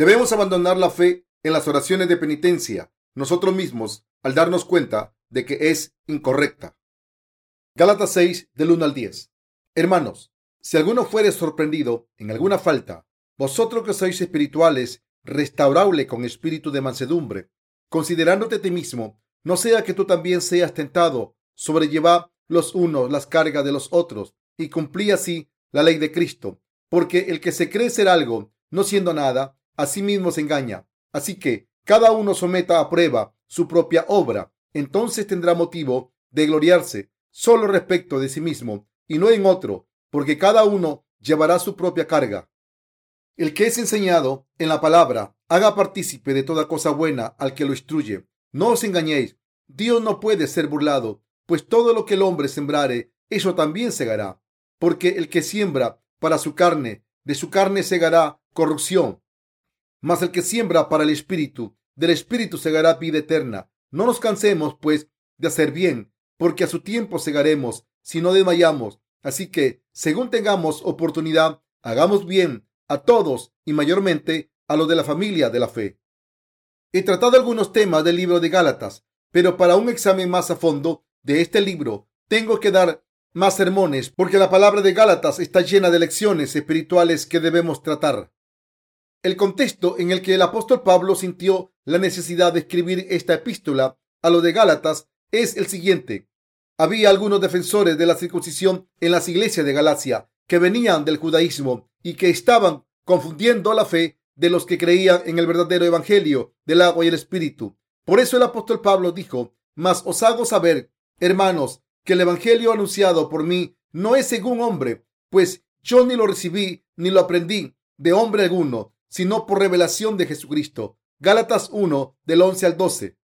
Debemos abandonar la fe en las oraciones de penitencia nosotros mismos al darnos cuenta de que es incorrecta. Gálatas 6 del 1 al 10. Hermanos, si alguno fuere sorprendido en alguna falta, vosotros que sois espirituales, restaurable con espíritu de mansedumbre, considerándote ti mismo, no sea que tú también seas tentado, sobrellevar los unos las cargas de los otros y cumplí así la ley de Cristo, porque el que se cree ser algo, no siendo nada, a sí mismo se engaña. Así que cada uno someta a prueba su propia obra, entonces tendrá motivo de gloriarse solo respecto de sí mismo y no en otro, porque cada uno llevará su propia carga. El que es enseñado en la palabra, haga partícipe de toda cosa buena al que lo instruye. No os engañéis, Dios no puede ser burlado, pues todo lo que el hombre sembrare, eso también segará. Porque el que siembra para su carne, de su carne segará corrupción. Mas el que siembra para el espíritu, del espíritu segará vida eterna. No nos cansemos, pues, de hacer bien, porque a su tiempo segaremos si no desmayamos. Así que, según tengamos oportunidad, hagamos bien a todos y mayormente a los de la familia de la fe. He tratado algunos temas del libro de Gálatas, pero para un examen más a fondo de este libro tengo que dar más sermones porque la palabra de Gálatas está llena de lecciones espirituales que debemos tratar. El contexto en el que el apóstol Pablo sintió la necesidad de escribir esta epístola a los de Gálatas es el siguiente. Había algunos defensores de la circuncisión en las iglesias de Galacia que venían del judaísmo y que estaban confundiendo la fe de los que creían en el verdadero evangelio del agua y el espíritu. Por eso el apóstol Pablo dijo, mas os hago saber, hermanos, que el evangelio anunciado por mí no es según hombre, pues yo ni lo recibí ni lo aprendí de hombre alguno, sino por revelación de Jesucristo. Gálatas 1 del 11 al 12.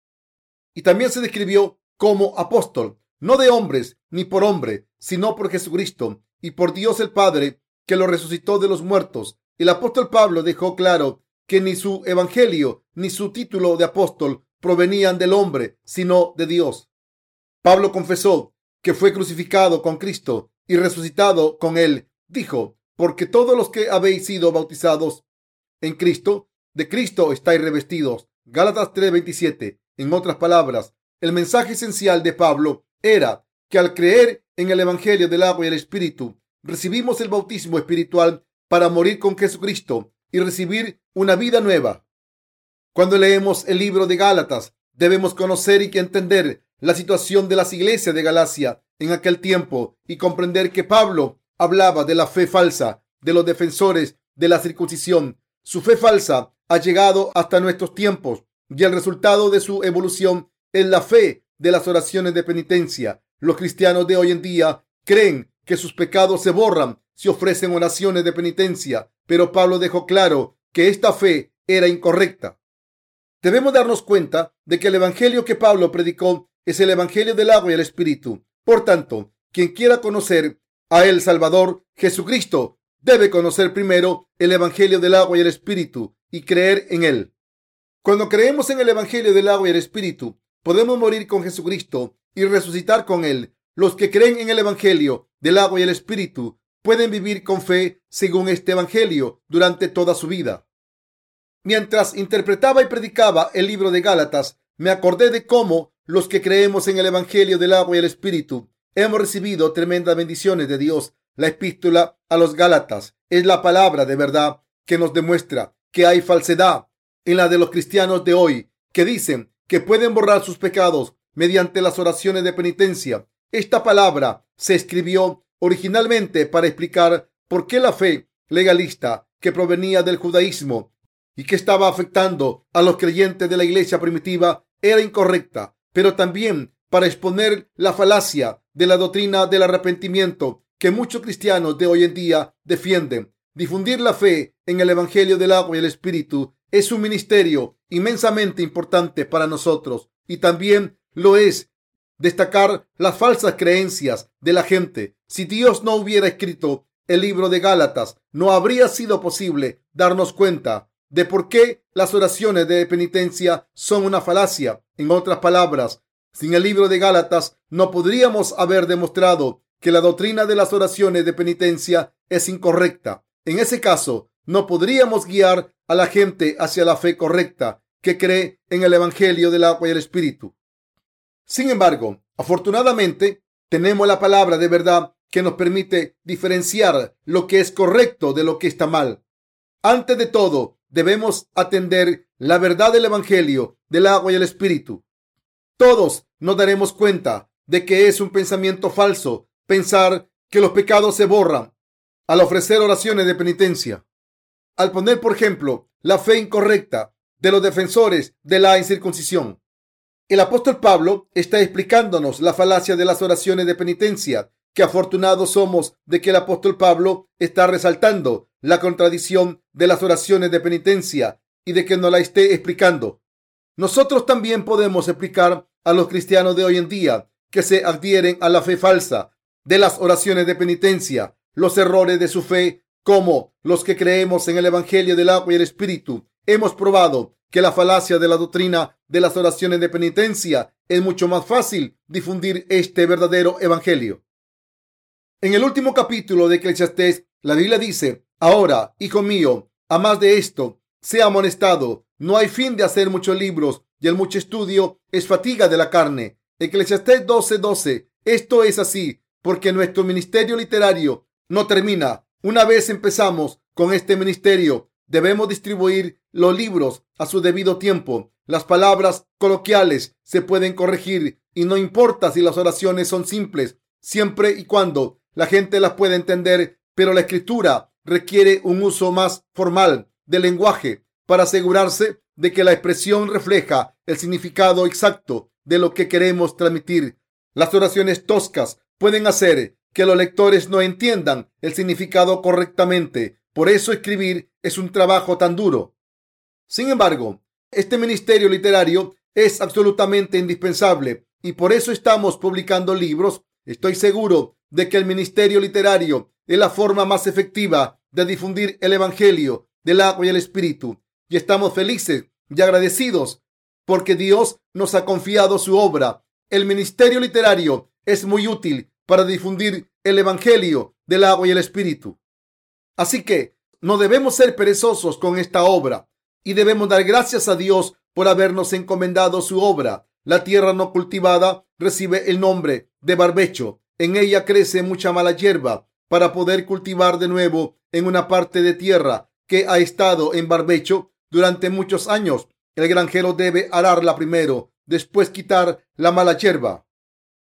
Y también se describió como apóstol, no de hombres ni por hombre, sino por Jesucristo y por Dios el Padre, que lo resucitó de los muertos. El apóstol Pablo dejó claro que ni su evangelio ni su título de apóstol provenían del hombre, sino de Dios. Pablo confesó que fue crucificado con Cristo y resucitado con él. Dijo, porque todos los que habéis sido bautizados en Cristo, de Cristo estáis revestidos. Gálatas 3:27. En otras palabras, el mensaje esencial de Pablo era que al creer en el Evangelio del agua y el Espíritu, recibimos el bautismo espiritual para morir con Jesucristo y recibir una vida nueva. Cuando leemos el libro de Gálatas, debemos conocer y entender la situación de las iglesias de Galacia en aquel tiempo y comprender que Pablo hablaba de la fe falsa de los defensores de la circuncisión su fe falsa ha llegado hasta nuestros tiempos y el resultado de su evolución es la fe de las oraciones de penitencia. Los cristianos de hoy en día creen que sus pecados se borran si ofrecen oraciones de penitencia, pero Pablo dejó claro que esta fe era incorrecta. Debemos darnos cuenta de que el evangelio que Pablo predicó es el evangelio del agua y el espíritu. Por tanto, quien quiera conocer a el Salvador Jesucristo debe conocer primero el Evangelio del agua y el Espíritu y creer en él. Cuando creemos en el Evangelio del agua y el Espíritu, podemos morir con Jesucristo y resucitar con él. Los que creen en el Evangelio del agua y el Espíritu pueden vivir con fe según este Evangelio durante toda su vida. Mientras interpretaba y predicaba el libro de Gálatas, me acordé de cómo los que creemos en el Evangelio del agua y el Espíritu hemos recibido tremendas bendiciones de Dios la epístola a los Gálatas es la palabra de verdad que nos demuestra que hay falsedad en la de los cristianos de hoy que dicen que pueden borrar sus pecados mediante las oraciones de penitencia. Esta palabra se escribió originalmente para explicar por qué la fe legalista que provenía del judaísmo y que estaba afectando a los creyentes de la iglesia primitiva era incorrecta, pero también para exponer la falacia de la doctrina del arrepentimiento que muchos cristianos de hoy en día defienden. Difundir la fe en el Evangelio del agua y el Espíritu es un ministerio inmensamente importante para nosotros y también lo es destacar las falsas creencias de la gente. Si Dios no hubiera escrito el libro de Gálatas, no habría sido posible darnos cuenta de por qué las oraciones de penitencia son una falacia. En otras palabras, sin el libro de Gálatas no podríamos haber demostrado que la doctrina de las oraciones de penitencia es incorrecta. En ese caso, no podríamos guiar a la gente hacia la fe correcta que cree en el Evangelio del agua y el Espíritu. Sin embargo, afortunadamente, tenemos la palabra de verdad que nos permite diferenciar lo que es correcto de lo que está mal. Antes de todo, debemos atender la verdad del Evangelio del agua y el Espíritu. Todos nos daremos cuenta de que es un pensamiento falso pensar que los pecados se borran al ofrecer oraciones de penitencia. Al poner, por ejemplo, la fe incorrecta de los defensores de la incircuncisión. El apóstol Pablo está explicándonos la falacia de las oraciones de penitencia, que afortunados somos de que el apóstol Pablo está resaltando la contradicción de las oraciones de penitencia y de que no la esté explicando. Nosotros también podemos explicar a los cristianos de hoy en día que se adhieren a la fe falsa de las oraciones de penitencia, los errores de su fe, como los que creemos en el Evangelio del agua y el Espíritu. Hemos probado que la falacia de la doctrina de las oraciones de penitencia es mucho más fácil difundir este verdadero Evangelio. En el último capítulo de Eclesiastés, la Biblia dice, ahora, hijo mío, a más de esto, sea amonestado, no hay fin de hacer muchos libros y el mucho estudio es fatiga de la carne. Eclesiastés 12:12. 12. Esto es así porque nuestro ministerio literario no termina. Una vez empezamos con este ministerio, debemos distribuir los libros a su debido tiempo. Las palabras coloquiales se pueden corregir y no importa si las oraciones son simples, siempre y cuando la gente las pueda entender, pero la escritura requiere un uso más formal del lenguaje para asegurarse de que la expresión refleja el significado exacto de lo que queremos transmitir. Las oraciones toscas pueden hacer que los lectores no entiendan el significado correctamente. Por eso escribir es un trabajo tan duro. Sin embargo, este ministerio literario es absolutamente indispensable y por eso estamos publicando libros. Estoy seguro de que el ministerio literario es la forma más efectiva de difundir el Evangelio del agua y el Espíritu. Y estamos felices y agradecidos porque Dios nos ha confiado su obra. El ministerio literario es muy útil para difundir el Evangelio del agua y el Espíritu. Así que no debemos ser perezosos con esta obra y debemos dar gracias a Dios por habernos encomendado su obra. La tierra no cultivada recibe el nombre de barbecho. En ella crece mucha mala hierba para poder cultivar de nuevo en una parte de tierra que ha estado en barbecho durante muchos años. El granjero debe ararla primero, después quitar la mala hierba.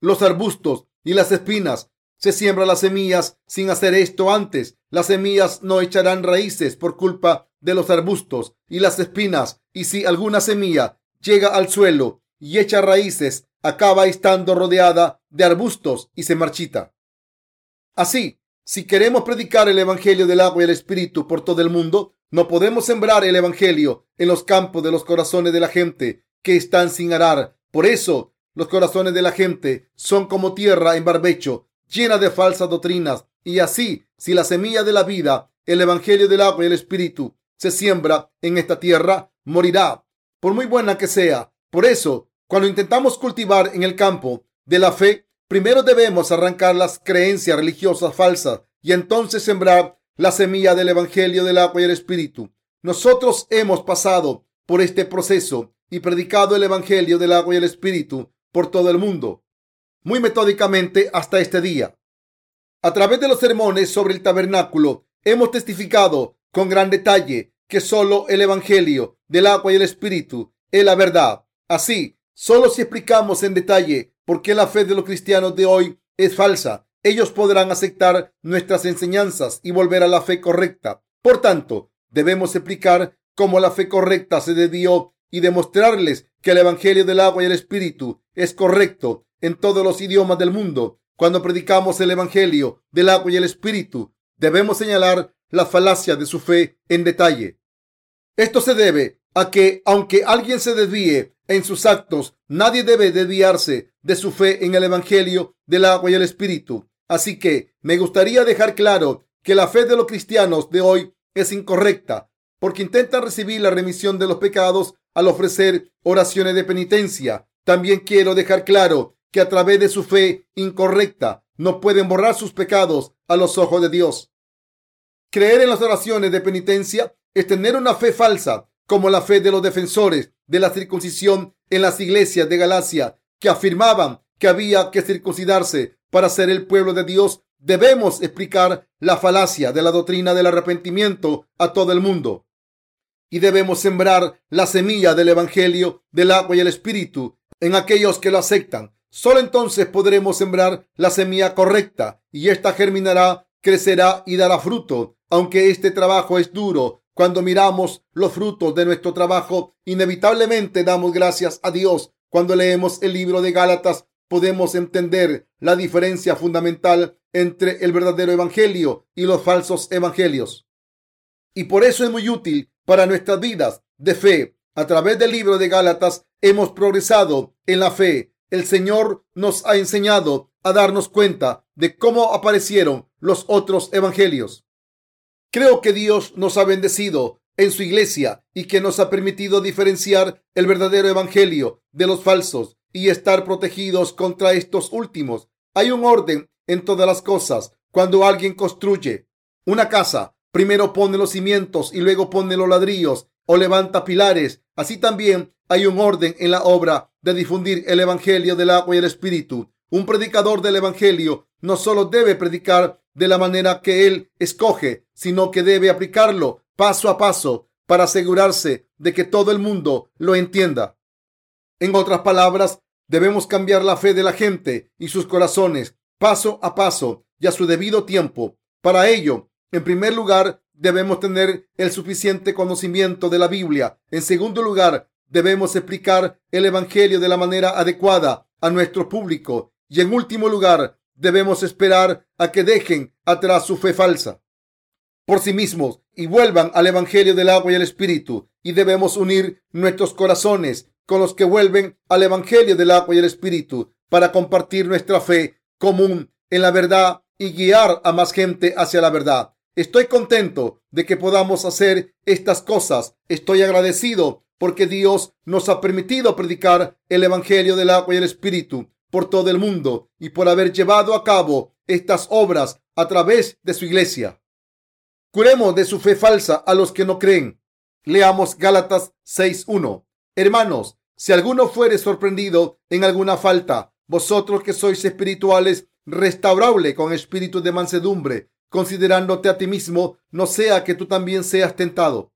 Los arbustos y las espinas se siembran las semillas sin hacer esto antes. Las semillas no echarán raíces por culpa de los arbustos y las espinas. Y si alguna semilla llega al suelo y echa raíces, acaba estando rodeada de arbustos y se marchita. Así, si queremos predicar el Evangelio del agua y el Espíritu por todo el mundo, no podemos sembrar el Evangelio en los campos de los corazones de la gente que están sin arar. Por eso, los corazones de la gente son como tierra en barbecho, llena de falsas doctrinas. Y así, si la semilla de la vida, el Evangelio del agua y el Espíritu, se siembra en esta tierra, morirá, por muy buena que sea. Por eso, cuando intentamos cultivar en el campo de la fe, primero debemos arrancar las creencias religiosas falsas y entonces sembrar la semilla del Evangelio del agua y el Espíritu. Nosotros hemos pasado por este proceso y predicado el Evangelio del agua y el Espíritu por todo el mundo, muy metódicamente hasta este día. A través de los sermones sobre el tabernáculo, hemos testificado con gran detalle que solo el Evangelio del agua y el Espíritu es la verdad. Así, solo si explicamos en detalle por qué la fe de los cristianos de hoy es falsa, ellos podrán aceptar nuestras enseñanzas y volver a la fe correcta. Por tanto, debemos explicar cómo la fe correcta se debió y demostrarles que el Evangelio del agua y el Espíritu es correcto en todos los idiomas del mundo. Cuando predicamos el Evangelio del agua y el Espíritu, debemos señalar la falacia de su fe en detalle. Esto se debe a que, aunque alguien se desvíe en sus actos, nadie debe desviarse de su fe en el Evangelio del agua y el Espíritu. Así que me gustaría dejar claro que la fe de los cristianos de hoy es incorrecta porque intentan recibir la remisión de los pecados al ofrecer oraciones de penitencia. También quiero dejar claro que a través de su fe incorrecta no pueden borrar sus pecados a los ojos de Dios. Creer en las oraciones de penitencia es tener una fe falsa, como la fe de los defensores de la circuncisión en las iglesias de Galacia, que afirmaban que había que circuncidarse para ser el pueblo de Dios. Debemos explicar la falacia de la doctrina del arrepentimiento a todo el mundo. Y debemos sembrar la semilla del Evangelio del agua y el Espíritu en aquellos que lo aceptan. Solo entonces podremos sembrar la semilla correcta y ésta germinará, crecerá y dará fruto. Aunque este trabajo es duro, cuando miramos los frutos de nuestro trabajo, inevitablemente damos gracias a Dios. Cuando leemos el libro de Gálatas, podemos entender la diferencia fundamental entre el verdadero evangelio y los falsos evangelios. Y por eso es muy útil para nuestras vidas de fe. A través del libro de Gálatas hemos progresado en la fe. El Señor nos ha enseñado a darnos cuenta de cómo aparecieron los otros evangelios. Creo que Dios nos ha bendecido en su iglesia y que nos ha permitido diferenciar el verdadero evangelio de los falsos y estar protegidos contra estos últimos. Hay un orden en todas las cosas. Cuando alguien construye una casa, primero pone los cimientos y luego pone los ladrillos o levanta pilares. Así también hay un orden en la obra de difundir el evangelio del agua y el espíritu. Un predicador del evangelio no solo debe predicar de la manera que él escoge, sino que debe aplicarlo paso a paso para asegurarse de que todo el mundo lo entienda. En otras palabras, debemos cambiar la fe de la gente y sus corazones paso a paso y a su debido tiempo. Para ello, en primer lugar, debemos tener el suficiente conocimiento de la Biblia. En segundo lugar, debemos explicar el Evangelio de la manera adecuada a nuestro público. Y en último lugar, debemos esperar a que dejen atrás su fe falsa por sí mismos y vuelvan al Evangelio del agua y el Espíritu. Y debemos unir nuestros corazones con los que vuelven al Evangelio del agua y el Espíritu para compartir nuestra fe común en la verdad y guiar a más gente hacia la verdad. Estoy contento de que podamos hacer estas cosas. Estoy agradecido porque Dios nos ha permitido predicar el Evangelio del agua y el Espíritu por todo el mundo y por haber llevado a cabo estas obras a través de su iglesia. Curemos de su fe falsa a los que no creen. Leamos Gálatas 6.1. Hermanos, si alguno fuere sorprendido en alguna falta, vosotros que sois espirituales, restaurable con espíritu de mansedumbre, considerándote a ti mismo, no sea que tú también seas tentado.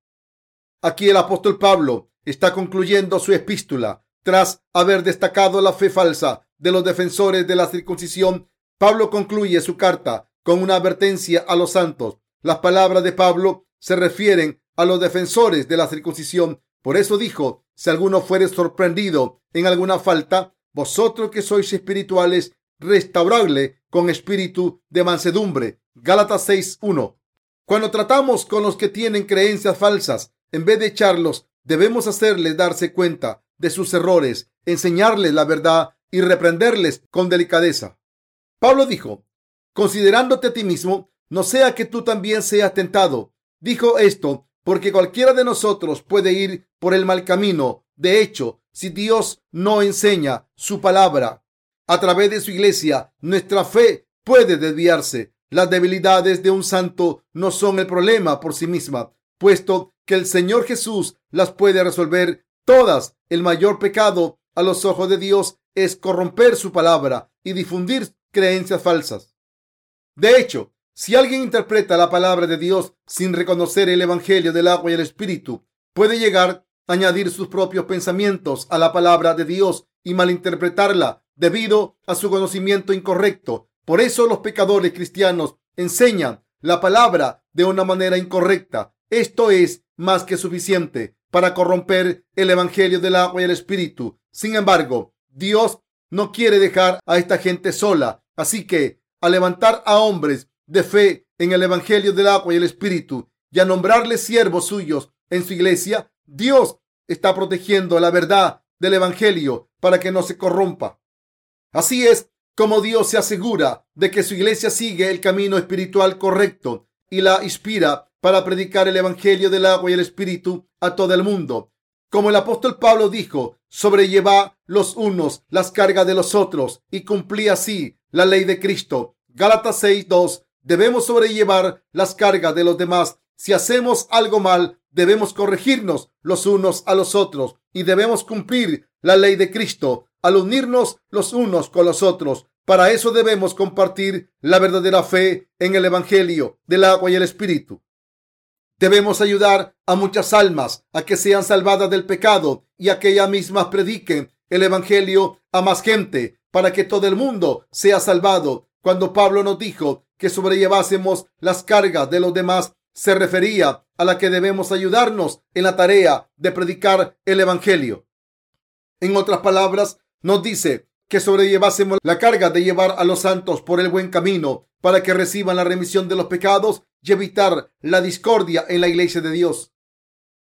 Aquí el apóstol Pablo está concluyendo su epístola. Tras haber destacado la fe falsa de los defensores de la circuncisión, Pablo concluye su carta con una advertencia a los santos. Las palabras de Pablo se refieren a los defensores de la circuncisión. Por eso dijo, si alguno fuere sorprendido en alguna falta, vosotros que sois espirituales, restaurable con espíritu de mansedumbre. Gálatas 6.1. Cuando tratamos con los que tienen creencias falsas, en vez de echarlos, debemos hacerles darse cuenta de sus errores, enseñarles la verdad y reprenderles con delicadeza. Pablo dijo, considerándote a ti mismo, no sea que tú también seas tentado. Dijo esto porque cualquiera de nosotros puede ir por el mal camino. De hecho, si Dios no enseña su palabra a través de su iglesia, nuestra fe puede desviarse. Las debilidades de un santo no son el problema por sí misma, puesto que el Señor Jesús las puede resolver todas. El mayor pecado a los ojos de Dios es corromper su palabra y difundir creencias falsas. De hecho, si alguien interpreta la palabra de Dios sin reconocer el Evangelio del agua y el Espíritu, puede llegar a añadir sus propios pensamientos a la palabra de Dios y malinterpretarla debido a su conocimiento incorrecto. Por eso los pecadores cristianos enseñan la palabra de una manera incorrecta. Esto es más que suficiente para corromper el Evangelio del agua y el Espíritu. Sin embargo, Dios no quiere dejar a esta gente sola. Así que, al levantar a hombres de fe en el Evangelio del agua y el Espíritu y a nombrarles siervos suyos en su iglesia, Dios está protegiendo la verdad del Evangelio para que no se corrompa. Así es como Dios se asegura de que su iglesia sigue el camino espiritual correcto y la inspira para predicar el Evangelio del agua y el Espíritu a todo el mundo. Como el apóstol Pablo dijo, sobrelleva los unos las cargas de los otros y cumplí así la ley de Cristo. Gálatas 6.2 Debemos sobrellevar las cargas de los demás. Si hacemos algo mal, debemos corregirnos los unos a los otros y debemos cumplir la ley de Cristo al unirnos los unos con los otros. Para eso debemos compartir la verdadera fe en el Evangelio del agua y el Espíritu. Debemos ayudar a muchas almas a que sean salvadas del pecado y a que ellas mismas prediquen el Evangelio a más gente para que todo el mundo sea salvado. Cuando Pablo nos dijo que sobrellevásemos las cargas de los demás, se refería a la que debemos ayudarnos en la tarea de predicar el Evangelio. En otras palabras, nos dice que sobrellevásemos la carga de llevar a los santos por el buen camino para que reciban la remisión de los pecados y evitar la discordia en la iglesia de Dios.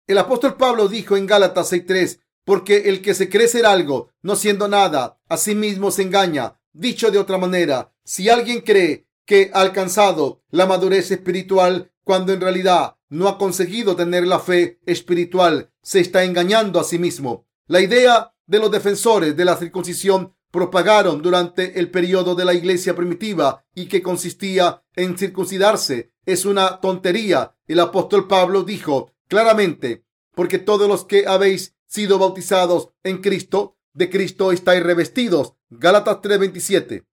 El apóstol Pablo dijo en Gálatas 6:3, porque el que se cree ser algo, no siendo nada, a sí mismo se engaña. Dicho de otra manera, si alguien cree que ha alcanzado la madurez espiritual cuando en realidad no ha conseguido tener la fe espiritual, se está engañando a sí mismo. La idea de los defensores de la circuncisión propagaron durante el periodo de la iglesia primitiva y que consistía en circuncidarse es una tontería. El apóstol Pablo dijo claramente, porque todos los que habéis sido bautizados en Cristo, de Cristo estáis revestidos. Gálatas 3:27.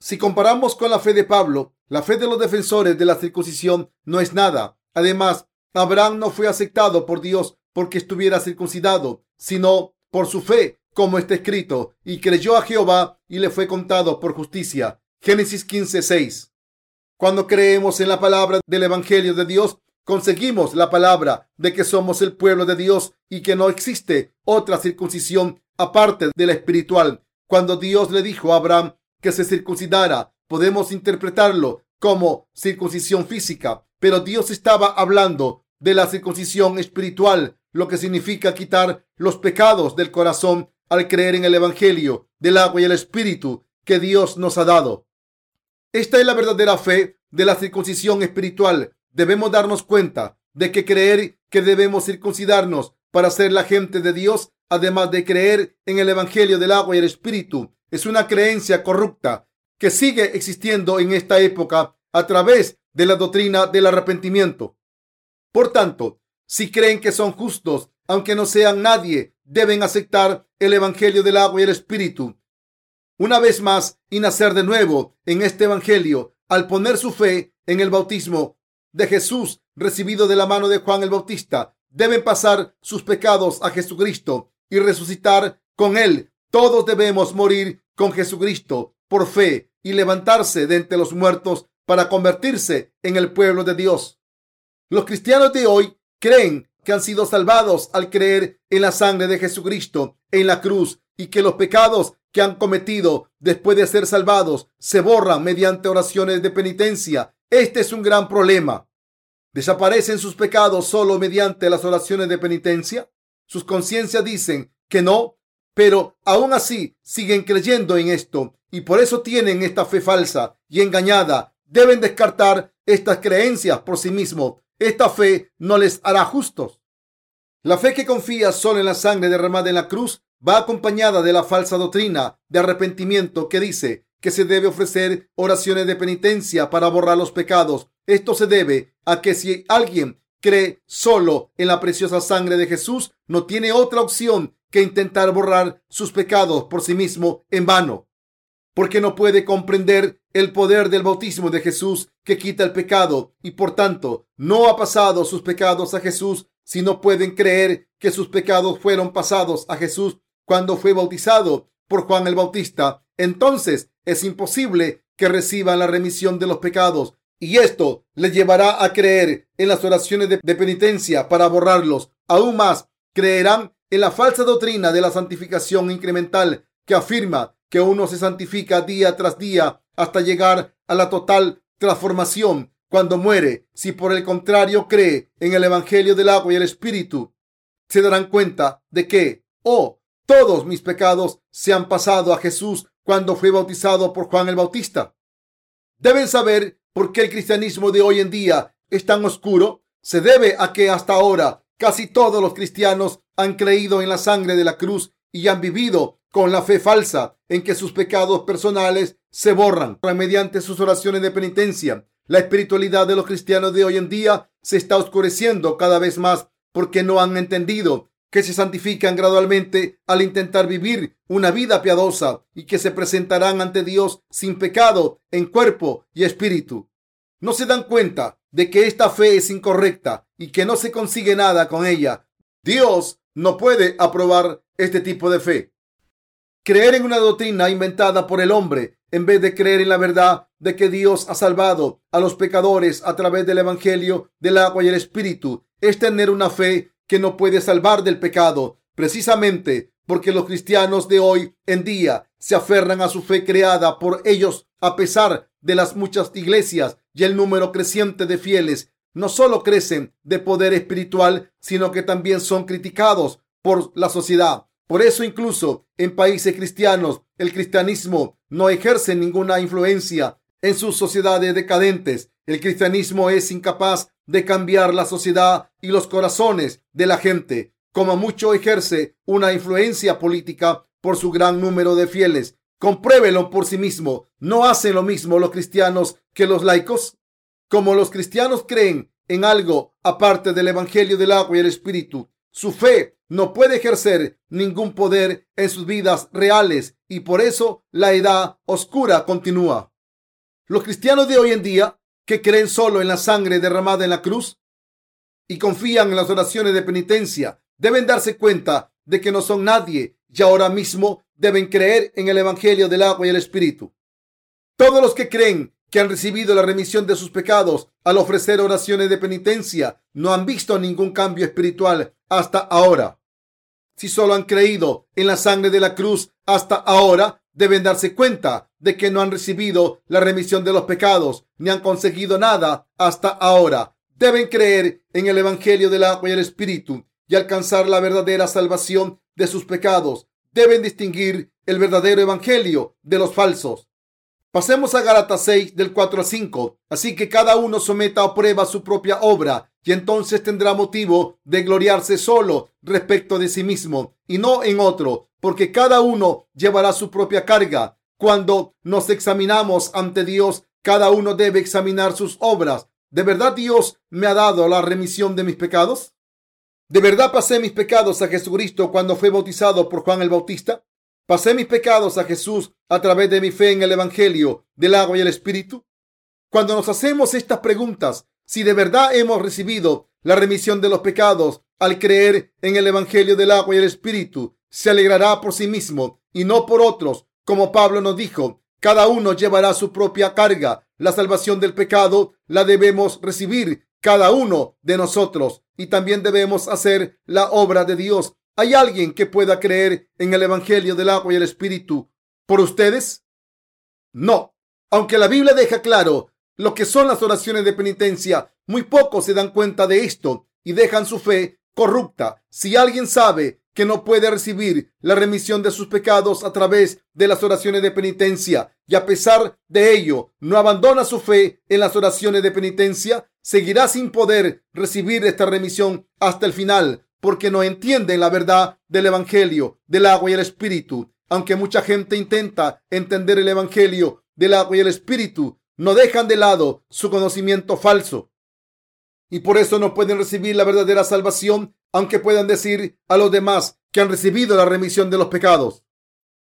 Si comparamos con la fe de Pablo, la fe de los defensores de la circuncisión no es nada. Además, Abraham no fue aceptado por Dios porque estuviera circuncidado, sino por su fe como está escrito, y creyó a Jehová y le fue contado por justicia. Génesis 15:6. Cuando creemos en la palabra del Evangelio de Dios, conseguimos la palabra de que somos el pueblo de Dios y que no existe otra circuncisión aparte de la espiritual. Cuando Dios le dijo a Abraham que se circuncidara, podemos interpretarlo como circuncisión física, pero Dios estaba hablando de la circuncisión espiritual, lo que significa quitar los pecados del corazón al creer en el Evangelio del agua y el Espíritu que Dios nos ha dado. Esta es la verdadera fe de la circuncisión espiritual. Debemos darnos cuenta de que creer que debemos circuncidarnos para ser la gente de Dios, además de creer en el Evangelio del agua y el Espíritu, es una creencia corrupta que sigue existiendo en esta época a través de la doctrina del arrepentimiento. Por tanto, si creen que son justos, aunque no sean nadie, deben aceptar el Evangelio del agua y el Espíritu. Una vez más y nacer de nuevo en este Evangelio al poner su fe en el bautismo de Jesús recibido de la mano de Juan el Bautista. Deben pasar sus pecados a Jesucristo y resucitar con él. Todos debemos morir con Jesucristo por fe y levantarse de entre los muertos para convertirse en el pueblo de Dios. Los cristianos de hoy creen que han sido salvados al creer en la sangre de Jesucristo en la cruz y que los pecados que han cometido después de ser salvados se borran mediante oraciones de penitencia. Este es un gran problema. ¿Desaparecen sus pecados solo mediante las oraciones de penitencia? Sus conciencias dicen que no, pero aún así siguen creyendo en esto y por eso tienen esta fe falsa y engañada. Deben descartar estas creencias por sí mismos esta fe no les hará justos. La fe que confía solo en la sangre derramada en la cruz va acompañada de la falsa doctrina de arrepentimiento que dice que se debe ofrecer oraciones de penitencia para borrar los pecados. Esto se debe a que si alguien cree solo en la preciosa sangre de Jesús, no tiene otra opción que intentar borrar sus pecados por sí mismo en vano porque no puede comprender el poder del bautismo de Jesús que quita el pecado y por tanto no ha pasado sus pecados a Jesús si no pueden creer que sus pecados fueron pasados a Jesús cuando fue bautizado por Juan el Bautista, entonces es imposible que reciban la remisión de los pecados y esto les llevará a creer en las oraciones de, de penitencia para borrarlos. Aún más, creerán en la falsa doctrina de la santificación incremental que afirma que uno se santifica día tras día hasta llegar a la total transformación cuando muere. Si por el contrario cree en el Evangelio del agua y el Espíritu, se darán cuenta de que, oh, todos mis pecados se han pasado a Jesús cuando fue bautizado por Juan el Bautista. Deben saber por qué el cristianismo de hoy en día es tan oscuro. Se debe a que hasta ahora casi todos los cristianos han creído en la sangre de la cruz y han vivido con la fe falsa en que sus pecados personales se borran mediante sus oraciones de penitencia. La espiritualidad de los cristianos de hoy en día se está oscureciendo cada vez más porque no han entendido que se santifican gradualmente al intentar vivir una vida piadosa y que se presentarán ante Dios sin pecado en cuerpo y espíritu. No se dan cuenta de que esta fe es incorrecta y que no se consigue nada con ella. Dios no puede aprobar este tipo de fe. Creer en una doctrina inventada por el hombre en vez de creer en la verdad de que Dios ha salvado a los pecadores a través del Evangelio del agua y el Espíritu es tener una fe que no puede salvar del pecado, precisamente porque los cristianos de hoy en día se aferran a su fe creada por ellos a pesar de las muchas iglesias y el número creciente de fieles. No solo crecen de poder espiritual, sino que también son criticados por la sociedad. Por eso incluso en países cristianos el cristianismo no ejerce ninguna influencia en sus sociedades decadentes. El cristianismo es incapaz de cambiar la sociedad y los corazones de la gente, como mucho ejerce una influencia política por su gran número de fieles. Compruébelo por sí mismo. ¿No hacen lo mismo los cristianos que los laicos? Como los cristianos creen en algo aparte del Evangelio del agua y el Espíritu, su fe no puede ejercer ningún poder en sus vidas reales y por eso la edad oscura continúa. Los cristianos de hoy en día que creen solo en la sangre derramada en la cruz y confían en las oraciones de penitencia, deben darse cuenta de que no son nadie y ahora mismo deben creer en el Evangelio del agua y el Espíritu. Todos los que creen que han recibido la remisión de sus pecados al ofrecer oraciones de penitencia no han visto ningún cambio espiritual hasta ahora. Si solo han creído en la sangre de la cruz hasta ahora, deben darse cuenta de que no han recibido la remisión de los pecados ni han conseguido nada hasta ahora. Deben creer en el Evangelio del agua y el Espíritu y alcanzar la verdadera salvación de sus pecados. Deben distinguir el verdadero Evangelio de los falsos. Pasemos a Gálatas 6 del 4 al 5. Así que cada uno someta a prueba su propia obra y entonces tendrá motivo de gloriarse solo respecto de sí mismo y no en otro, porque cada uno llevará su propia carga. Cuando nos examinamos ante Dios, cada uno debe examinar sus obras. ¿De verdad Dios me ha dado la remisión de mis pecados? ¿De verdad pasé mis pecados a Jesucristo cuando fue bautizado por Juan el Bautista? ¿Pasé mis pecados a Jesús a través de mi fe en el Evangelio del agua y el Espíritu? Cuando nos hacemos estas preguntas, si de verdad hemos recibido la remisión de los pecados al creer en el Evangelio del agua y el Espíritu, se alegrará por sí mismo y no por otros, como Pablo nos dijo, cada uno llevará su propia carga. La salvación del pecado la debemos recibir cada uno de nosotros y también debemos hacer la obra de Dios ¿Hay alguien que pueda creer en el Evangelio del agua y el Espíritu por ustedes? No. Aunque la Biblia deja claro lo que son las oraciones de penitencia, muy pocos se dan cuenta de esto y dejan su fe corrupta. Si alguien sabe que no puede recibir la remisión de sus pecados a través de las oraciones de penitencia y a pesar de ello no abandona su fe en las oraciones de penitencia, seguirá sin poder recibir esta remisión hasta el final porque no entienden la verdad del Evangelio, del agua y el Espíritu. Aunque mucha gente intenta entender el Evangelio del agua y el Espíritu, no dejan de lado su conocimiento falso. Y por eso no pueden recibir la verdadera salvación, aunque puedan decir a los demás que han recibido la remisión de los pecados.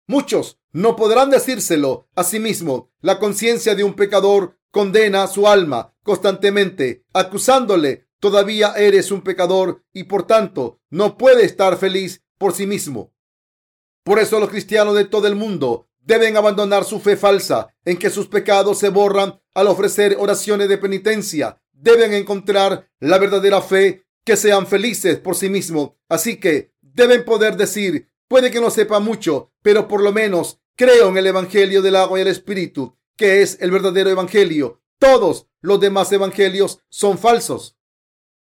Muchos no podrán decírselo a sí mismo. La conciencia de un pecador condena su alma constantemente, acusándole Todavía eres un pecador y por tanto no puede estar feliz por sí mismo. Por eso los cristianos de todo el mundo deben abandonar su fe falsa en que sus pecados se borran al ofrecer oraciones de penitencia. Deben encontrar la verdadera fe que sean felices por sí mismos. Así que deben poder decir, puede que no sepa mucho, pero por lo menos creo en el Evangelio del agua y el Espíritu, que es el verdadero Evangelio. Todos los demás evangelios son falsos.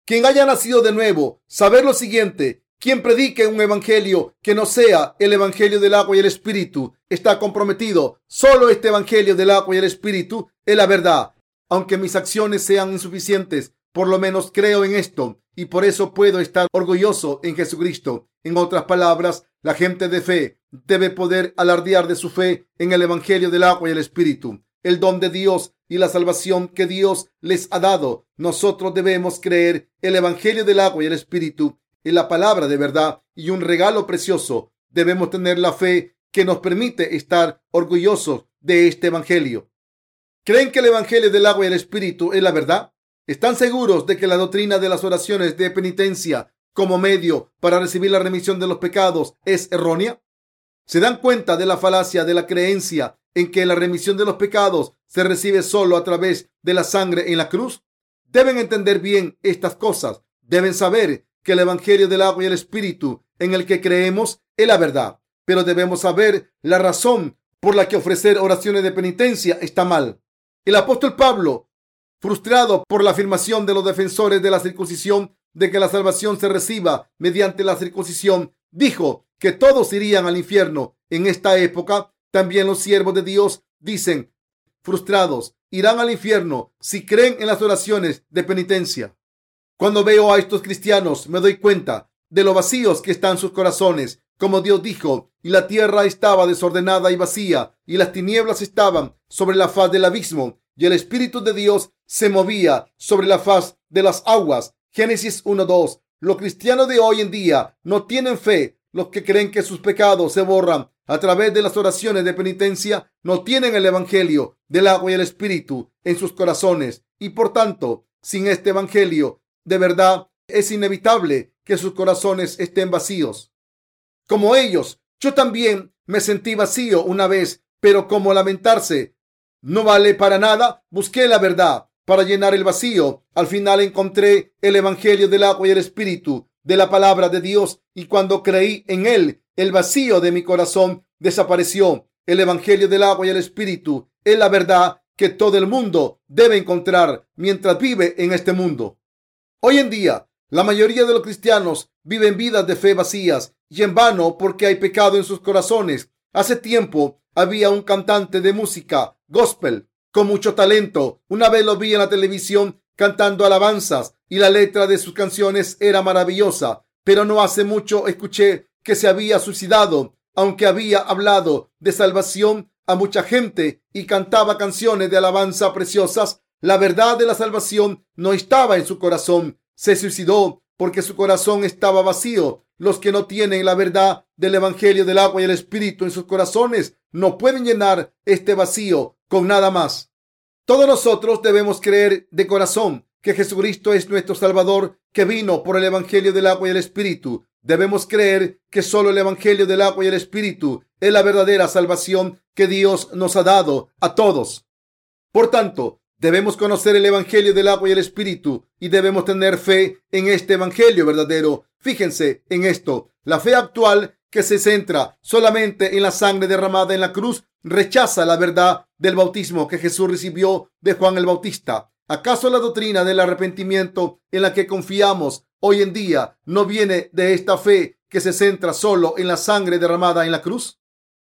Quien haya nacido de nuevo, saber lo siguiente, quien predique un evangelio que no sea el evangelio del agua y el espíritu, está comprometido. Solo este evangelio del agua y el espíritu es la verdad. Aunque mis acciones sean insuficientes, por lo menos creo en esto y por eso puedo estar orgulloso en Jesucristo. En otras palabras, la gente de fe debe poder alardear de su fe en el evangelio del agua y el espíritu. el don de Dios y la salvación que Dios les ha dado. Nosotros debemos creer el Evangelio del agua y el Espíritu en la palabra de verdad y un regalo precioso. Debemos tener la fe que nos permite estar orgullosos de este Evangelio. ¿Creen que el Evangelio del agua y el Espíritu es la verdad? ¿Están seguros de que la doctrina de las oraciones de penitencia como medio para recibir la remisión de los pecados es errónea? ¿Se dan cuenta de la falacia de la creencia en que la remisión de los pecados se recibe solo a través de la sangre en la cruz? Deben entender bien estas cosas. Deben saber que el Evangelio del agua y el Espíritu en el que creemos es la verdad. Pero debemos saber la razón por la que ofrecer oraciones de penitencia está mal. El apóstol Pablo, frustrado por la afirmación de los defensores de la circuncisión de que la salvación se reciba mediante la circuncisión, dijo que todos irían al infierno. En esta época, también los siervos de Dios dicen, frustrados, irán al infierno si creen en las oraciones de penitencia. Cuando veo a estos cristianos, me doy cuenta de lo vacíos que están sus corazones, como Dios dijo, y la tierra estaba desordenada y vacía, y las tinieblas estaban sobre la faz del abismo, y el Espíritu de Dios se movía sobre la faz de las aguas. Génesis 1.2. Los cristianos de hoy en día no tienen fe. Los que creen que sus pecados se borran a través de las oraciones de penitencia no tienen el Evangelio del agua y el Espíritu en sus corazones y por tanto, sin este Evangelio de verdad, es inevitable que sus corazones estén vacíos. Como ellos, yo también me sentí vacío una vez, pero como lamentarse no vale para nada, busqué la verdad para llenar el vacío. Al final encontré el Evangelio del agua y el Espíritu de la palabra de Dios y cuando creí en él, el vacío de mi corazón desapareció. El Evangelio del agua y el Espíritu es la verdad que todo el mundo debe encontrar mientras vive en este mundo. Hoy en día, la mayoría de los cristianos viven vidas de fe vacías y en vano porque hay pecado en sus corazones. Hace tiempo había un cantante de música gospel con mucho talento. Una vez lo vi en la televisión cantando alabanzas y la letra de sus canciones era maravillosa, pero no hace mucho escuché que se había suicidado, aunque había hablado de salvación a mucha gente y cantaba canciones de alabanza preciosas. La verdad de la salvación no estaba en su corazón. Se suicidó porque su corazón estaba vacío. Los que no tienen la verdad del Evangelio del agua y el Espíritu en sus corazones no pueden llenar este vacío con nada más. Todos nosotros debemos creer de corazón que Jesucristo es nuestro Salvador, que vino por el Evangelio del agua y el Espíritu. Debemos creer que solo el Evangelio del agua y el Espíritu es la verdadera salvación que Dios nos ha dado a todos. Por tanto, debemos conocer el Evangelio del agua y el Espíritu y debemos tener fe en este Evangelio verdadero. Fíjense en esto. La fe actual que se centra solamente en la sangre derramada en la cruz rechaza la verdad del bautismo que Jesús recibió de Juan el Bautista. ¿Acaso la doctrina del arrepentimiento en la que confiamos hoy en día no viene de esta fe que se centra solo en la sangre derramada en la cruz?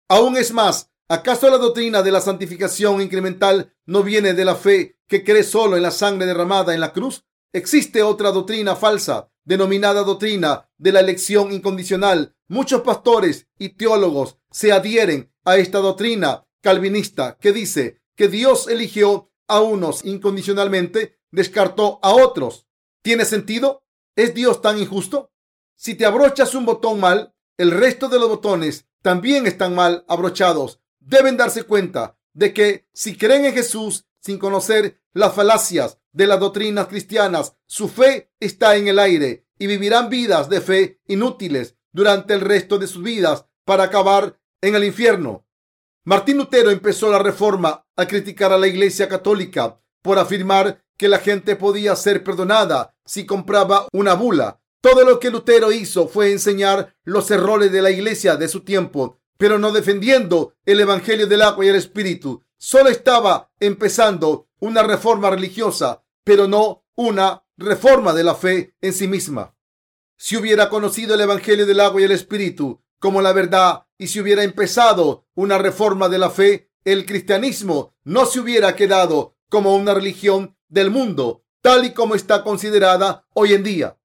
Aún es más, ¿acaso la doctrina de la santificación incremental no viene de la fe que cree solo en la sangre derramada en la cruz? Existe otra doctrina falsa, denominada doctrina de la elección incondicional. Muchos pastores y teólogos se adhieren a esta doctrina calvinista que dice que Dios eligió a unos incondicionalmente, descartó a otros. ¿Tiene sentido? ¿Es Dios tan injusto? Si te abrochas un botón mal, el resto de los botones también están mal abrochados. Deben darse cuenta de que si creen en Jesús sin conocer las falacias de las doctrinas cristianas, su fe está en el aire y vivirán vidas de fe inútiles durante el resto de sus vidas para acabar en el infierno. Martín Lutero empezó la reforma a criticar a la Iglesia Católica por afirmar que la gente podía ser perdonada si compraba una bula. Todo lo que Lutero hizo fue enseñar los errores de la Iglesia de su tiempo, pero no defendiendo el Evangelio del agua y el Espíritu. Solo estaba empezando una reforma religiosa, pero no una reforma de la fe en sí misma. Si hubiera conocido el Evangelio del agua y el Espíritu como la verdad y si hubiera empezado una reforma de la fe, el cristianismo no se hubiera quedado como una religión del mundo, tal y como está considerada hoy en día.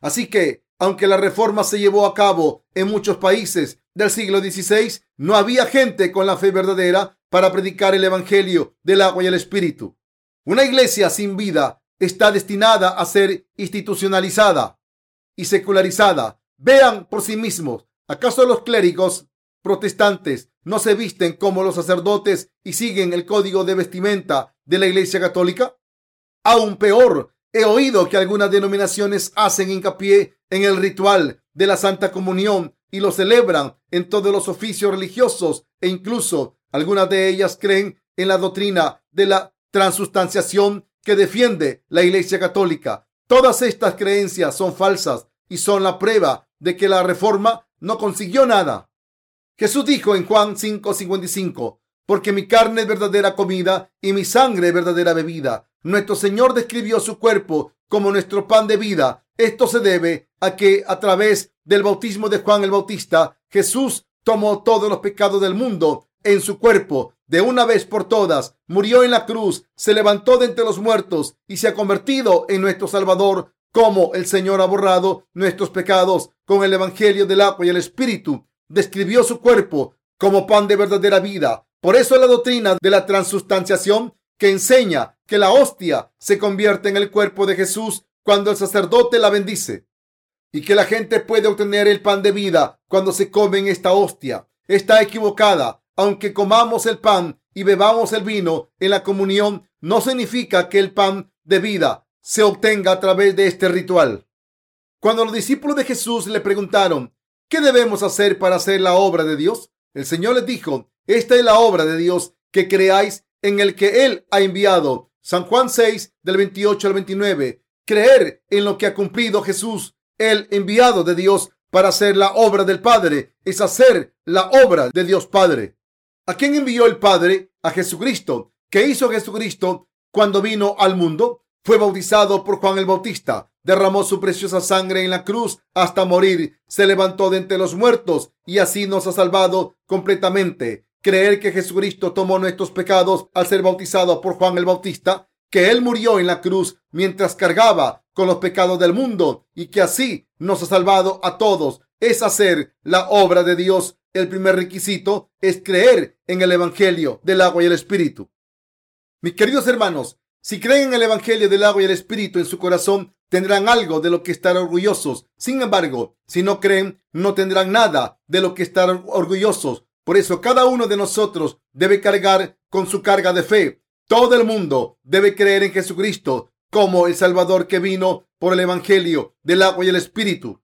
Así que, aunque la reforma se llevó a cabo en muchos países del siglo XVI, no había gente con la fe verdadera para predicar el Evangelio del agua y el Espíritu. Una iglesia sin vida está destinada a ser institucionalizada y secularizada. Vean por sí mismos. ¿Acaso los clérigos protestantes no se visten como los sacerdotes y siguen el código de vestimenta de la Iglesia Católica? Aún peor, he oído que algunas denominaciones hacen hincapié en el ritual de la Santa Comunión y lo celebran en todos los oficios religiosos e incluso algunas de ellas creen en la doctrina de la transustanciación que defiende la Iglesia Católica. Todas estas creencias son falsas y son la prueba de que la reforma no consiguió nada. Jesús dijo en Juan 5:55, porque mi carne es verdadera comida y mi sangre es verdadera bebida. Nuestro Señor describió su cuerpo como nuestro pan de vida. Esto se debe a que a través del bautismo de Juan el Bautista, Jesús tomó todos los pecados del mundo en su cuerpo de una vez por todas, murió en la cruz, se levantó de entre los muertos y se ha convertido en nuestro Salvador, como el Señor ha borrado nuestros pecados con el Evangelio del agua y el Espíritu. Describió su cuerpo como pan de verdadera vida. Por eso la doctrina de la transustanciación que enseña que la hostia se convierte en el cuerpo de Jesús cuando el sacerdote la bendice y que la gente puede obtener el pan de vida cuando se come en esta hostia. Está equivocada aunque comamos el pan y bebamos el vino en la comunión, no significa que el pan de vida se obtenga a través de este ritual. Cuando los discípulos de Jesús le preguntaron, ¿qué debemos hacer para hacer la obra de Dios? El Señor les dijo, esta es la obra de Dios, que creáis en el que Él ha enviado. San Juan 6, del 28 al 29. Creer en lo que ha cumplido Jesús, el enviado de Dios para hacer la obra del Padre, es hacer la obra de Dios Padre. ¿A quién envió el Padre? A Jesucristo. ¿Qué hizo Jesucristo cuando vino al mundo? Fue bautizado por Juan el Bautista, derramó su preciosa sangre en la cruz hasta morir, se levantó de entre los muertos y así nos ha salvado completamente. Creer que Jesucristo tomó nuestros pecados al ser bautizado por Juan el Bautista, que Él murió en la cruz mientras cargaba con los pecados del mundo y que así nos ha salvado a todos, es hacer la obra de Dios el primer requisito es creer en el Evangelio del agua y el Espíritu. Mis queridos hermanos, si creen en el Evangelio del agua y el Espíritu en su corazón, tendrán algo de lo que estar orgullosos. Sin embargo, si no creen, no tendrán nada de lo que estar orgullosos. Por eso cada uno de nosotros debe cargar con su carga de fe. Todo el mundo debe creer en Jesucristo como el Salvador que vino por el Evangelio del agua y el Espíritu.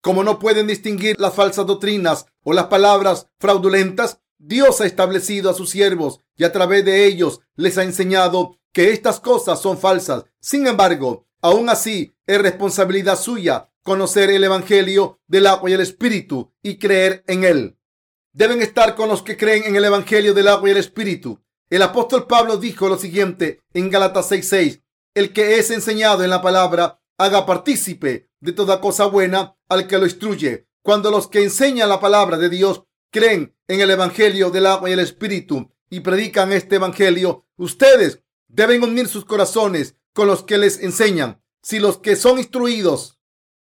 Como no pueden distinguir las falsas doctrinas o las palabras fraudulentas, Dios ha establecido a sus siervos y a través de ellos les ha enseñado que estas cosas son falsas. Sin embargo, aún así es responsabilidad suya conocer el Evangelio del agua y el Espíritu y creer en él. Deben estar con los que creen en el Evangelio del agua y el Espíritu. El apóstol Pablo dijo lo siguiente en Gálatas 6:6, el que es enseñado en la palabra haga partícipe de toda cosa buena al que lo instruye. Cuando los que enseñan la palabra de Dios creen en el Evangelio del agua y el Espíritu y predican este Evangelio, ustedes deben unir sus corazones con los que les enseñan. Si los que son instruidos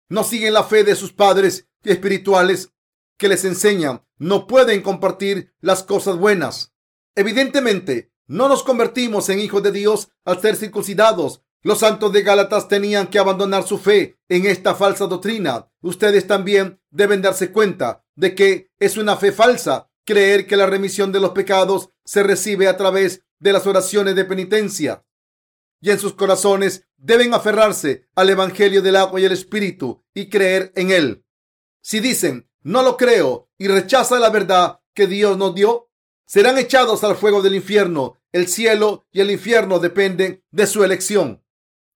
no siguen la fe de sus padres espirituales que les enseñan, no pueden compartir las cosas buenas. Evidentemente, no nos convertimos en hijos de Dios al ser circuncidados los santos de Gálatas tenían que abandonar su fe en esta falsa doctrina. Ustedes también deben darse cuenta de que es una fe falsa creer que la remisión de los pecados se recibe a través de las oraciones de penitencia. Y en sus corazones deben aferrarse al Evangelio del agua y el Espíritu y creer en él. Si dicen, no lo creo y rechazan la verdad que Dios nos dio, serán echados al fuego del infierno. El cielo y el infierno dependen de su elección.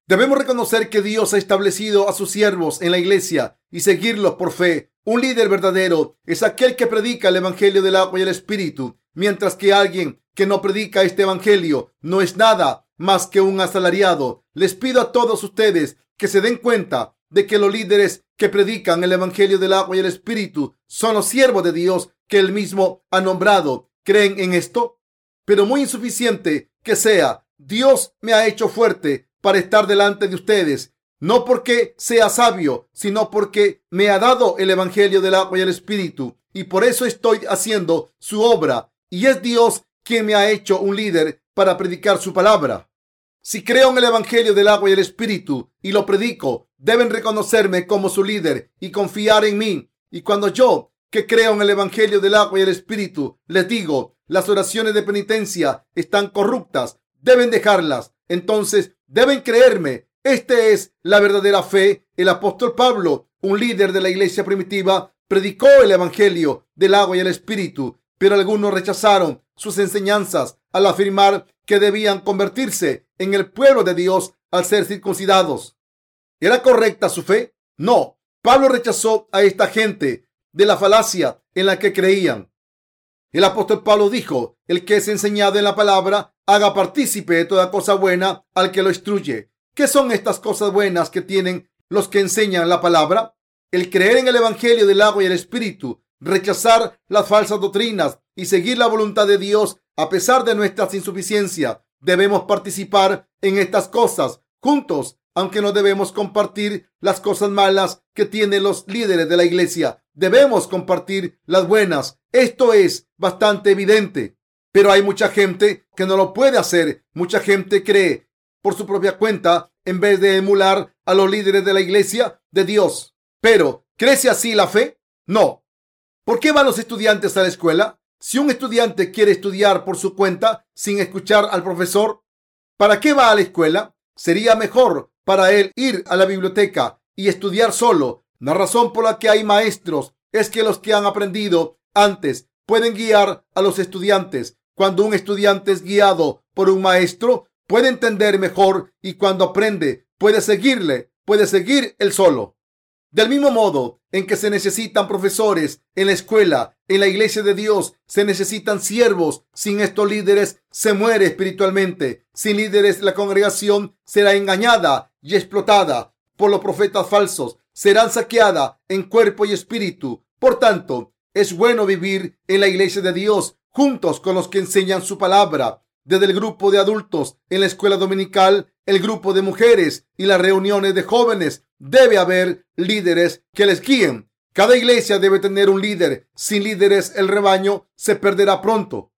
Debemos reconocer que Dios ha establecido a sus siervos en la iglesia y seguirlos por fe. Un líder verdadero es aquel que predica el Evangelio del agua y el Espíritu, mientras que alguien que no predica este Evangelio no es nada más que un asalariado. Les pido a todos ustedes que se den cuenta de que los líderes que predican el Evangelio del agua y el Espíritu son los siervos de Dios que él mismo ha nombrado. ¿Creen en esto? Pero muy insuficiente que sea, Dios me ha hecho fuerte para estar delante de ustedes, no porque sea sabio, sino porque me ha dado el Evangelio del agua y el Espíritu, y por eso estoy haciendo su obra, y es Dios quien me ha hecho un líder para predicar su palabra. Si creo en el Evangelio del agua y el Espíritu y lo predico, deben reconocerme como su líder y confiar en mí. Y cuando yo, que creo en el Evangelio del agua y el Espíritu, les digo, las oraciones de penitencia están corruptas, deben dejarlas. Entonces deben creerme. Esta es la verdadera fe. El apóstol Pablo, un líder de la iglesia primitiva, predicó el Evangelio del agua y el Espíritu, pero algunos rechazaron sus enseñanzas al afirmar que debían convertirse en el pueblo de Dios al ser circuncidados. ¿Era correcta su fe? No. Pablo rechazó a esta gente de la falacia en la que creían. El apóstol Pablo dijo, el que es enseñado en la palabra, haga partícipe de toda cosa buena al que lo instruye. ¿Qué son estas cosas buenas que tienen los que enseñan la palabra? El creer en el Evangelio del agua y el Espíritu, rechazar las falsas doctrinas y seguir la voluntad de Dios a pesar de nuestras insuficiencias. Debemos participar en estas cosas juntos, aunque no debemos compartir las cosas malas que tienen los líderes de la iglesia. Debemos compartir las buenas. Esto es bastante evidente. Pero hay mucha gente que no lo puede hacer. Mucha gente cree por su propia cuenta en vez de emular a los líderes de la iglesia de Dios. Pero, ¿crece así la fe? No. ¿Por qué van los estudiantes a la escuela? Si un estudiante quiere estudiar por su cuenta sin escuchar al profesor, ¿para qué va a la escuela? Sería mejor para él ir a la biblioteca y estudiar solo. La razón por la que hay maestros es que los que han aprendido antes pueden guiar a los estudiantes. Cuando un estudiante es guiado por un maestro, puede entender mejor y cuando aprende, puede seguirle, puede seguir él solo. Del mismo modo en que se necesitan profesores en la escuela, en la iglesia de Dios, se necesitan siervos. Sin estos líderes se muere espiritualmente. Sin líderes la congregación será engañada y explotada por los profetas falsos. Serán saqueada en cuerpo y espíritu. Por tanto, es bueno vivir en la iglesia de Dios juntos con los que enseñan su palabra desde el grupo de adultos en la escuela dominical, el grupo de mujeres y las reuniones de jóvenes. Debe haber líderes que les guíen. Cada iglesia debe tener un líder. Sin líderes el rebaño se perderá pronto.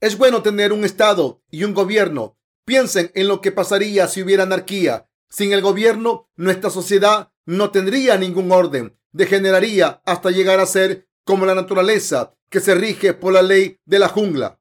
Es bueno tener un Estado y un gobierno. Piensen en lo que pasaría si hubiera anarquía. Sin el gobierno, nuestra sociedad no tendría ningún orden. Degeneraría hasta llegar a ser como la naturaleza que se rige por la ley de la jungla.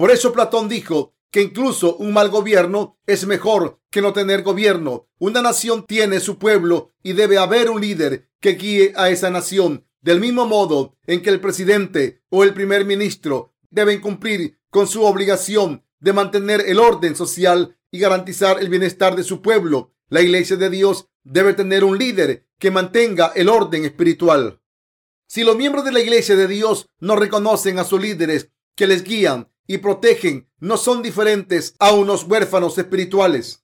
Por eso Platón dijo que incluso un mal gobierno es mejor que no tener gobierno. Una nación tiene su pueblo y debe haber un líder que guíe a esa nación. Del mismo modo en que el presidente o el primer ministro deben cumplir con su obligación de mantener el orden social y garantizar el bienestar de su pueblo, la iglesia de Dios debe tener un líder que mantenga el orden espiritual. Si los miembros de la iglesia de Dios no reconocen a sus líderes que les guían y protegen no son diferentes a unos huérfanos espirituales.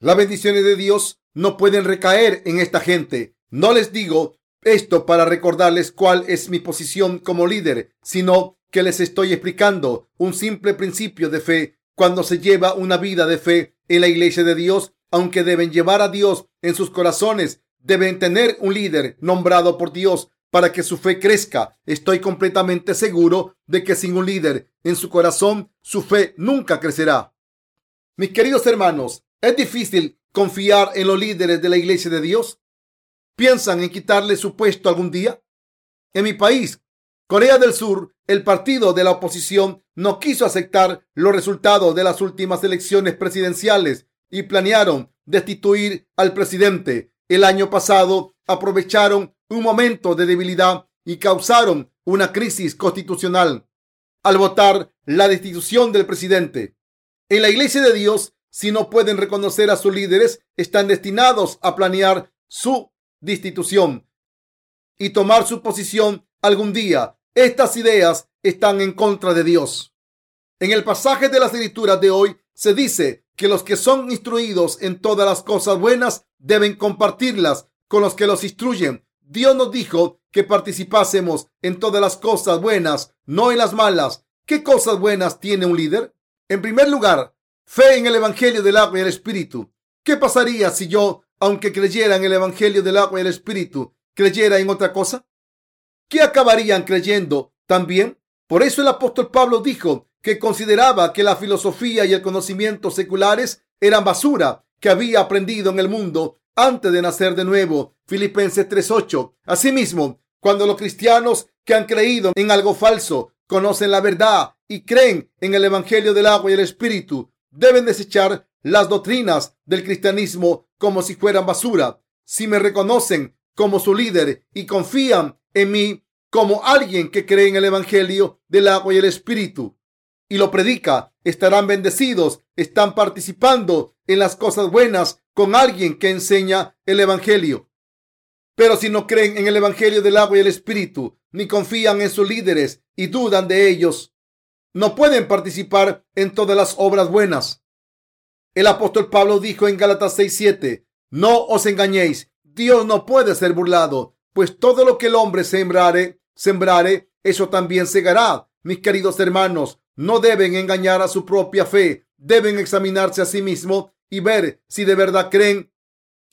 Las bendiciones de Dios no pueden recaer en esta gente. No les digo esto para recordarles cuál es mi posición como líder, sino que les estoy explicando un simple principio de fe. Cuando se lleva una vida de fe en la iglesia de Dios, aunque deben llevar a Dios en sus corazones, deben tener un líder nombrado por Dios para que su fe crezca. Estoy completamente seguro de que sin un líder en su corazón, su fe nunca crecerá. Mis queridos hermanos, ¿es difícil confiar en los líderes de la iglesia de Dios? ¿Piensan en quitarle su puesto algún día? En mi país, Corea del Sur, el partido de la oposición no quiso aceptar los resultados de las últimas elecciones presidenciales y planearon destituir al presidente. El año pasado aprovecharon un momento de debilidad y causaron una crisis constitucional al votar la destitución del presidente. En la iglesia de Dios, si no pueden reconocer a sus líderes, están destinados a planear su destitución y tomar su posición algún día. Estas ideas están en contra de Dios. En el pasaje de las escrituras de hoy se dice que los que son instruidos en todas las cosas buenas deben compartirlas con los que los instruyen. Dios nos dijo que participásemos en todas las cosas buenas, no en las malas. ¿Qué cosas buenas tiene un líder? En primer lugar, fe en el Evangelio del agua y el Espíritu. ¿Qué pasaría si yo, aunque creyera en el Evangelio del agua y el Espíritu, creyera en otra cosa? ¿Qué acabarían creyendo también? Por eso el apóstol Pablo dijo que consideraba que la filosofía y el conocimiento seculares eran basura que había aprendido en el mundo antes de nacer de nuevo. Filipenses 3:8. Asimismo, cuando los cristianos que han creído en algo falso conocen la verdad y creen en el Evangelio del agua y el Espíritu, deben desechar las doctrinas del cristianismo como si fueran basura. Si me reconocen como su líder y confían en mí como alguien que cree en el Evangelio del agua y el Espíritu y lo predica, estarán bendecidos, están participando en las cosas buenas con alguien que enseña el Evangelio. Pero si no creen en el Evangelio del agua y el Espíritu, ni confían en sus líderes y dudan de ellos, no pueden participar en todas las obras buenas. El apóstol Pablo dijo en Gálatas 6:7, no os engañéis, Dios no puede ser burlado, pues todo lo que el hombre sembrare, sembrare, eso también segará. Mis queridos hermanos, no deben engañar a su propia fe, deben examinarse a sí mismos y ver si de verdad creen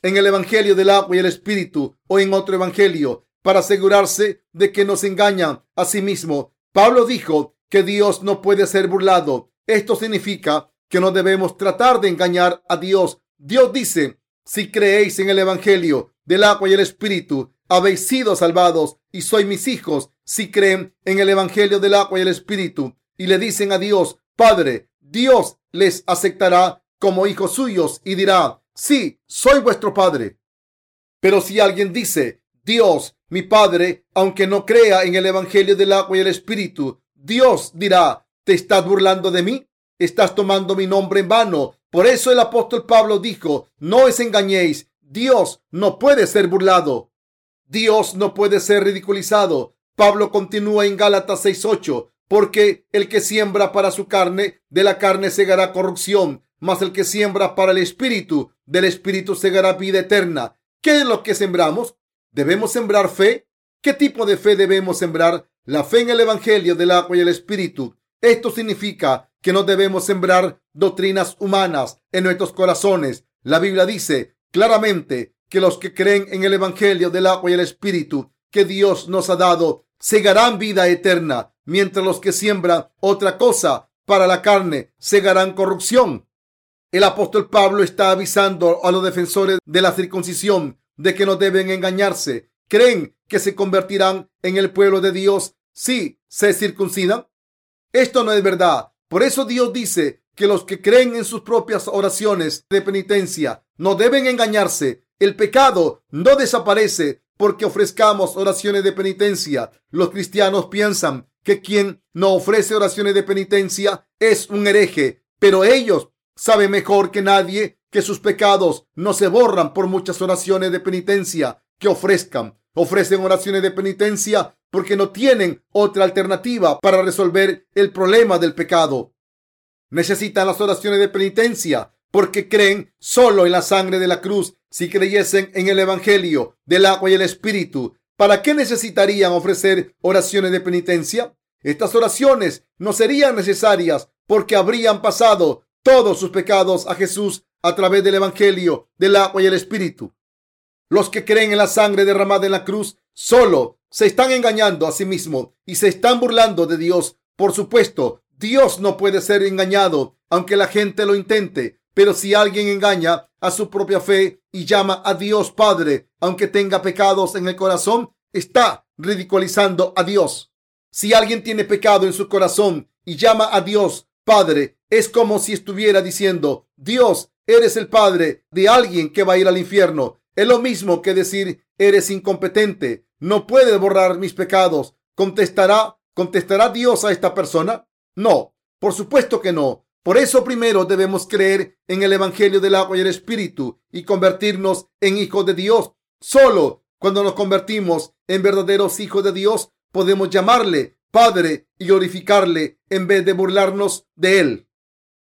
en el Evangelio del agua y el Espíritu o en otro Evangelio para asegurarse de que no se engañan a sí mismos. Pablo dijo que Dios no puede ser burlado. Esto significa que no debemos tratar de engañar a Dios. Dios dice, si creéis en el Evangelio del agua y el Espíritu, habéis sido salvados y sois mis hijos. Si creen en el Evangelio del agua y el Espíritu y le dicen a Dios, Padre, Dios les aceptará como hijos suyos y dirá, sí, soy vuestro Padre. Pero si alguien dice, Dios, mi Padre, aunque no crea en el Evangelio del agua y el Espíritu, Dios dirá, ¿te estás burlando de mí? Estás tomando mi nombre en vano. Por eso el apóstol Pablo dijo, no os engañéis, Dios no puede ser burlado. Dios no puede ser ridiculizado. Pablo continúa en Gálatas 6:8, porque el que siembra para su carne, de la carne segará corrupción, mas el que siembra para el espíritu, del espíritu segará vida eterna. ¿Qué es lo que sembramos? ¿Debemos sembrar fe? ¿Qué tipo de fe debemos sembrar? La fe en el Evangelio del agua y el Espíritu. Esto significa que no debemos sembrar doctrinas humanas en nuestros corazones. La Biblia dice claramente que los que creen en el Evangelio del agua y el Espíritu que Dios nos ha dado segarán vida eterna mientras los que siembran otra cosa para la carne segarán corrupción. El apóstol Pablo está avisando a los defensores de la circuncisión de que no deben engañarse. ¿Creen que se convertirán en el pueblo de Dios si se circuncidan? Esto no es verdad. Por eso Dios dice que los que creen en sus propias oraciones de penitencia no deben engañarse. El pecado no desaparece porque ofrezcamos oraciones de penitencia. Los cristianos piensan que quien no ofrece oraciones de penitencia es un hereje, pero ellos saben mejor que nadie que sus pecados no se borran por muchas oraciones de penitencia que ofrezcan. Ofrecen oraciones de penitencia porque no tienen otra alternativa para resolver el problema del pecado. Necesitan las oraciones de penitencia porque creen solo en la sangre de la cruz. Si creyesen en el Evangelio del agua y el Espíritu, ¿Para qué necesitarían ofrecer oraciones de penitencia? Estas oraciones no serían necesarias porque habrían pasado todos sus pecados a Jesús a través del Evangelio, del agua y el Espíritu. Los que creen en la sangre derramada en la cruz solo se están engañando a sí mismos y se están burlando de Dios. Por supuesto, Dios no puede ser engañado, aunque la gente lo intente. Pero si alguien engaña a su propia fe y llama a Dios Padre, aunque tenga pecados en el corazón, está ridiculizando a Dios. Si alguien tiene pecado en su corazón y llama a Dios Padre, es como si estuviera diciendo, Dios, eres el Padre de alguien que va a ir al infierno. Es lo mismo que decir, eres incompetente, no puedes borrar mis pecados. ¿Contestará, contestará Dios a esta persona? No, por supuesto que no. Por eso primero debemos creer en el Evangelio del agua y el Espíritu y convertirnos en hijos de Dios. Solo cuando nos convertimos en verdaderos hijos de Dios podemos llamarle Padre y glorificarle en vez de burlarnos de Él.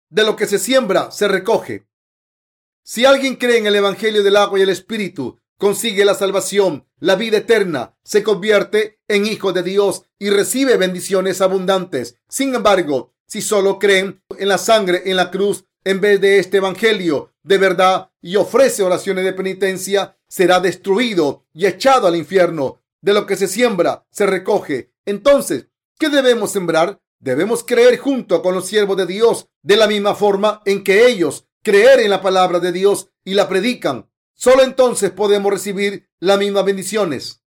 De lo que se siembra, se recoge. Si alguien cree en el Evangelio del agua y el Espíritu, consigue la salvación, la vida eterna, se convierte en hijo de Dios y recibe bendiciones abundantes. Sin embargo, si solo creen en la sangre en la cruz en vez de este evangelio de verdad y ofrece oraciones de penitencia, será destruido y echado al infierno. De lo que se siembra, se recoge. Entonces, ¿qué debemos sembrar? Debemos creer junto con los siervos de Dios de la misma forma en que ellos creer en la palabra de Dios y la predican. Solo entonces podemos recibir las mismas bendiciones.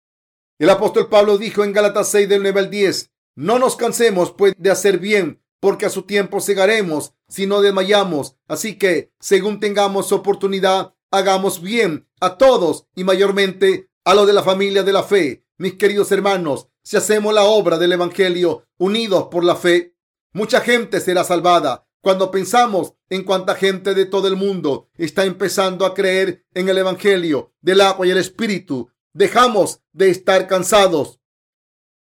El apóstol Pablo dijo en Gálatas 6 del 9 al 10, no nos cansemos pues de hacer bien, porque a su tiempo cegaremos si no desmayamos. Así que, según tengamos oportunidad, hagamos bien a todos y mayormente a los de la familia de la fe. Mis queridos hermanos, si hacemos la obra del Evangelio unidos por la fe, mucha gente será salvada. Cuando pensamos en cuánta gente de todo el mundo está empezando a creer en el Evangelio del agua y el Espíritu, dejamos de estar cansados.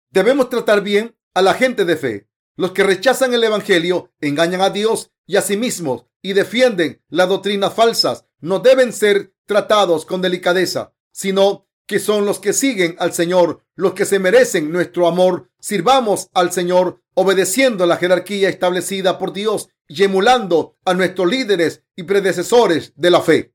Debemos tratar bien a la gente de fe. Los que rechazan el Evangelio engañan a Dios y a sí mismos y defienden las doctrinas falsas. No deben ser tratados con delicadeza, sino que son los que siguen al Señor, los que se merecen nuestro amor. Sirvamos al Señor obedeciendo la jerarquía establecida por Dios y emulando a nuestros líderes y predecesores de la fe.